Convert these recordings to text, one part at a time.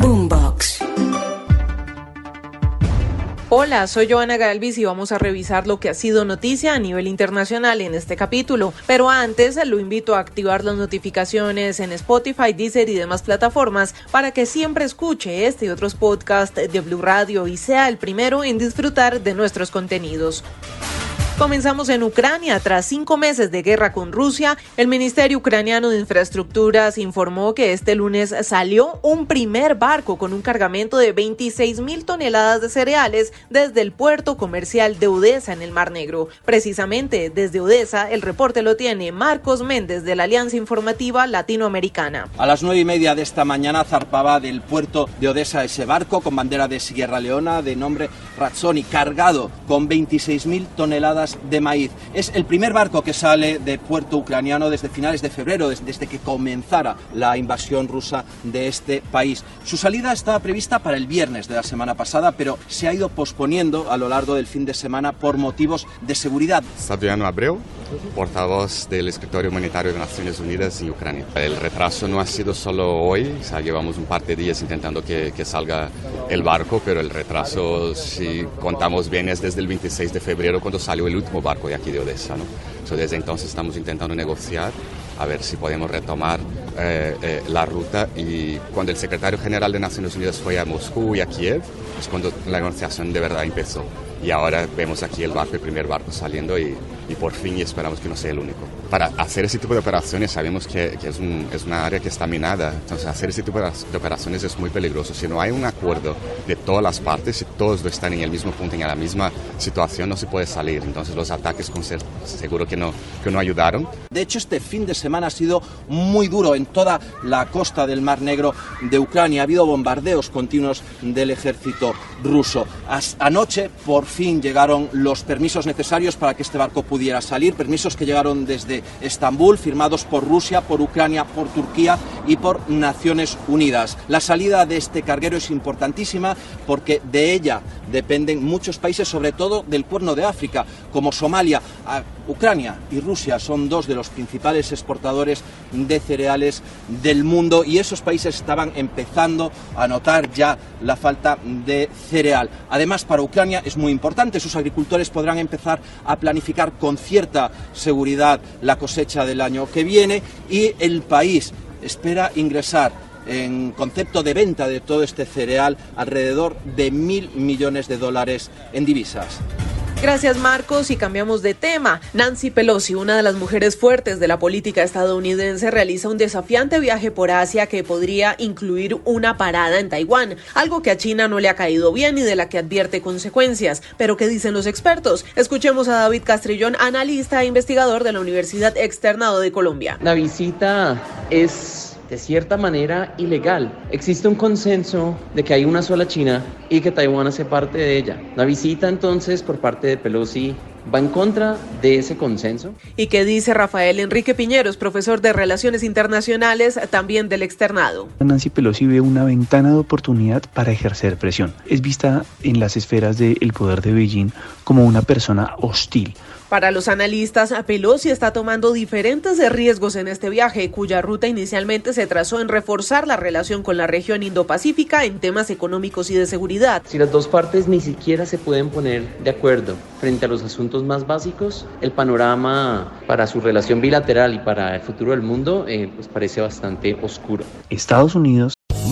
Boombox. Hola, soy Joana Galvis y vamos a revisar lo que ha sido noticia a nivel internacional en este capítulo. Pero antes lo invito a activar las notificaciones en Spotify, Deezer y demás plataformas para que siempre escuche este y otros podcasts de Blue Radio y sea el primero en disfrutar de nuestros contenidos. Comenzamos en Ucrania. Tras cinco meses de guerra con Rusia, el Ministerio Ucraniano de Infraestructuras informó que este lunes salió un primer barco con un cargamento de 26 mil toneladas de cereales desde el puerto comercial de Odessa en el Mar Negro. Precisamente desde Odessa, el reporte lo tiene Marcos Méndez de la Alianza Informativa Latinoamericana. A las nueve y media de esta mañana zarpaba del puerto de Odessa ese barco con bandera de Sierra Leona de nombre Razzoni, cargado con 26 mil toneladas de maíz. Es el primer barco que sale de puerto ucraniano desde finales de febrero, desde que comenzara la invasión rusa de este país. Su salida estaba prevista para el viernes de la semana pasada, pero se ha ido posponiendo a lo largo del fin de semana por motivos de seguridad. Saviano Abreu, portavoz del escritorio humanitario de Naciones Unidas en Ucrania. El retraso no ha sido solo hoy, o sea, llevamos un par de días intentando que, que salga el barco, pero el retraso, si contamos bien, es desde el 26 de febrero cuando salió el último barco de aquí de Odessa. ¿no? So, desde entonces estamos intentando negociar a ver si podemos retomar eh, eh, la ruta y cuando el secretario general de Naciones Unidas fue a Moscú y a Kiev, es cuando la negociación de verdad empezó. Y ahora vemos aquí el barco, el primer barco saliendo y, y por fin y esperamos que no sea el único. Para hacer ese tipo de operaciones sabemos que, que es, un, es, una área que está minada, entonces hacer ese tipo de, operaciones es muy peligroso. Si no hay un acuerdo de todas las partes, si todos están en el mismo punto, en la misma situación, no se puede salir. Entonces los ataques con ser, seguro que no, que no ayudaron. De hecho, este fin de semana ha sido muy duro en toda la costa del Mar Negro de Ucrania. Ha habido bombardeos continuos del ejército ruso. As anoche, por fin, llegaron los permisos necesarios para que este barco pudiera salir, permisos que llegaron desde Estambul, firmados por Rusia, por Ucrania, por Turquía y por Naciones Unidas. La salida de este carguero es importantísima porque de ella dependen muchos países, sobre todo del cuerno de África, como Somalia. Ucrania y Rusia son dos de los principales exportadores de cereales del mundo y esos países estaban empezando a notar ya la falta de cereal. Además, para Ucrania es muy importante, sus agricultores podrán empezar a planificar con cierta seguridad la cosecha del año que viene y el país espera ingresar en concepto de venta de todo este cereal alrededor de mil millones de dólares en divisas. Gracias Marcos y cambiamos de tema. Nancy Pelosi, una de las mujeres fuertes de la política estadounidense, realiza un desafiante viaje por Asia que podría incluir una parada en Taiwán, algo que a China no le ha caído bien y de la que advierte consecuencias. Pero ¿qué dicen los expertos? Escuchemos a David Castrillón, analista e investigador de la Universidad Externado de Colombia. La visita es de cierta manera ilegal. Existe un consenso de que hay una sola China y que Taiwán hace parte de ella. La visita entonces por parte de Pelosi va en contra de ese consenso. ¿Y qué dice Rafael Enrique Piñeros, profesor de Relaciones Internacionales, también del externado? Nancy Pelosi ve una ventana de oportunidad para ejercer presión. Es vista en las esferas del poder de Beijing como una persona hostil. Para los analistas, Pelosi está tomando diferentes riesgos en este viaje, cuya ruta inicialmente se trazó en reforzar la relación con la región Indo-Pacífica en temas económicos y de seguridad. Si las dos partes ni siquiera se pueden poner de acuerdo frente a los asuntos más básicos, el panorama para su relación bilateral y para el futuro del mundo eh, pues parece bastante oscuro. Estados Unidos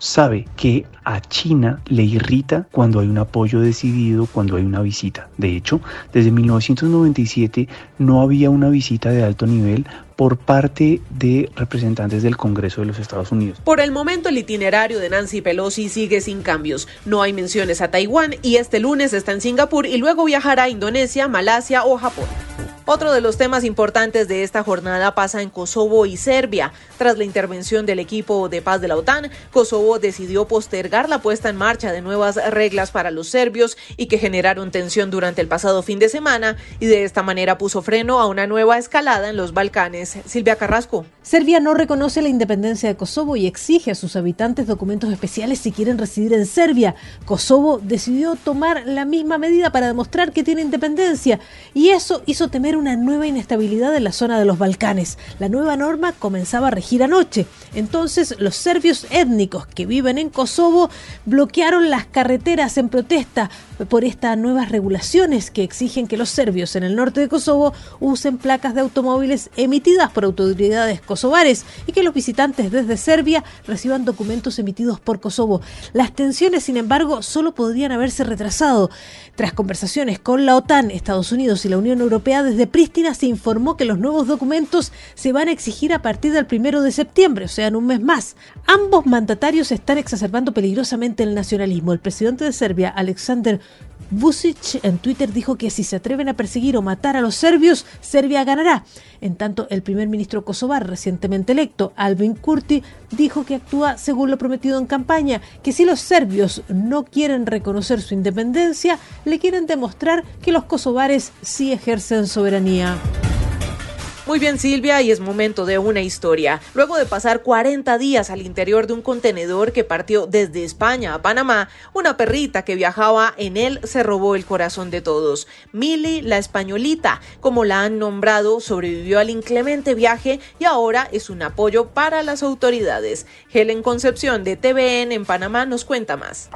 Sabe que a China le irrita cuando hay un apoyo decidido, cuando hay una visita. De hecho, desde 1997 no había una visita de alto nivel por parte de representantes del Congreso de los Estados Unidos. Por el momento el itinerario de Nancy Pelosi sigue sin cambios. No hay menciones a Taiwán y este lunes está en Singapur y luego viajará a Indonesia, Malasia o Japón. Otro de los temas importantes de esta jornada pasa en Kosovo y Serbia. Tras la intervención del equipo de paz de la OTAN, Kosovo decidió postergar la puesta en marcha de nuevas reglas para los serbios y que generaron tensión durante el pasado fin de semana y de esta manera puso freno a una nueva escalada en los Balcanes. Silvia Carrasco. Serbia no reconoce la independencia de Kosovo y exige a sus habitantes documentos especiales si quieren residir en Serbia. Kosovo decidió tomar la misma medida para demostrar que tiene independencia y eso hizo temer una nueva inestabilidad en la zona de los Balcanes. La nueva norma comenzaba a regir anoche. Entonces, los serbios étnicos que viven en Kosovo bloquearon las carreteras en protesta por estas nuevas regulaciones que exigen que los serbios en el norte de Kosovo usen placas de automóviles emitidas por autoridades kosovares y que los visitantes desde Serbia reciban documentos emitidos por Kosovo. Las tensiones, sin embargo, solo podrían haberse retrasado. Tras conversaciones con la OTAN, Estados Unidos y la Unión Europea, desde Prístina se informó que los nuevos documentos se van a exigir a partir del primero de septiembre, o sea, en un mes más. Ambos mandatarios están exacerbando peligrosamente el nacionalismo. El presidente de Serbia, Alexander Vucic en Twitter dijo que si se atreven a perseguir o matar a los serbios, Serbia ganará. En tanto, el primer ministro kosovar recientemente electo, Albin Kurti, dijo que actúa según lo prometido en campaña, que si los serbios no quieren reconocer su independencia, le quieren demostrar que los kosovares sí ejercen soberanía. Muy bien Silvia, y es momento de una historia. Luego de pasar 40 días al interior de un contenedor que partió desde España a Panamá, una perrita que viajaba en él se robó el corazón de todos. Mili, la españolita, como la han nombrado, sobrevivió al inclemente viaje y ahora es un apoyo para las autoridades. Helen Concepción de TVN en Panamá nos cuenta más.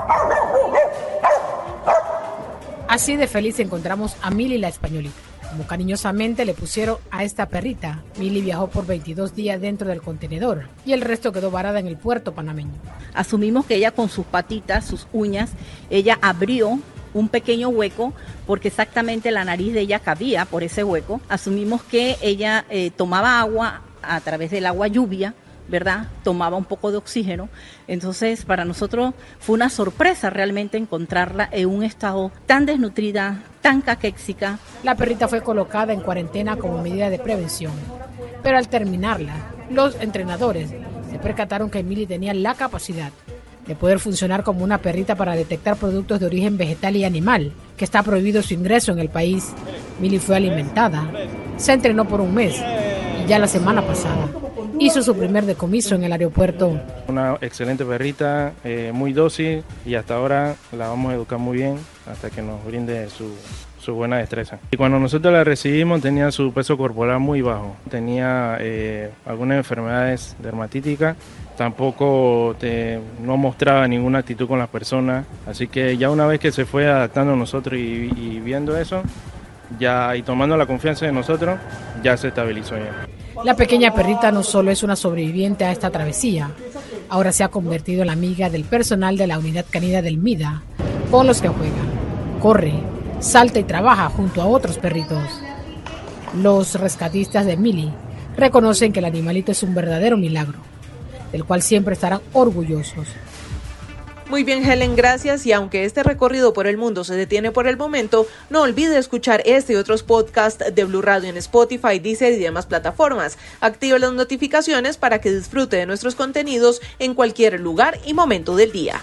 Así de feliz encontramos a Mili la españolita como cariñosamente le pusieron a esta perrita. Milly viajó por 22 días dentro del contenedor y el resto quedó varada en el puerto panameño. Asumimos que ella con sus patitas, sus uñas, ella abrió un pequeño hueco porque exactamente la nariz de ella cabía por ese hueco. Asumimos que ella eh, tomaba agua a través del agua lluvia ¿verdad? Tomaba un poco de oxígeno. Entonces, para nosotros fue una sorpresa realmente encontrarla en un estado tan desnutrida, tan caquéxica. La perrita fue colocada en cuarentena como medida de prevención, pero al terminarla, los entrenadores se percataron que Emily tenía la capacidad de poder funcionar como una perrita para detectar productos de origen vegetal y animal, que está prohibido su ingreso en el país. Milly fue alimentada, se entrenó por un mes y ya la semana pasada hizo su primer decomiso en el aeropuerto. Una excelente perrita, eh, muy dócil y hasta ahora la vamos a educar muy bien hasta que nos brinde su, su buena destreza. Y cuando nosotros la recibimos tenía su peso corporal muy bajo, tenía eh, algunas enfermedades dermatíticas, tampoco te, no mostraba ninguna actitud con las personas, así que ya una vez que se fue adaptando a nosotros y, y viendo eso, ya y tomando la confianza de nosotros, ya se estabilizó ya. La pequeña perrita no solo es una sobreviviente a esta travesía, ahora se ha convertido en la amiga del personal de la unidad canina del MIDA, con los que juega, corre, salta y trabaja junto a otros perritos. Los rescatistas de Millie reconocen que el animalito es un verdadero milagro, del cual siempre estarán orgullosos. Muy bien, Helen, gracias. Y aunque este recorrido por el mundo se detiene por el momento, no olvide escuchar este y otros podcasts de Blue Radio en Spotify, Deezer y demás plataformas. Active las notificaciones para que disfrute de nuestros contenidos en cualquier lugar y momento del día.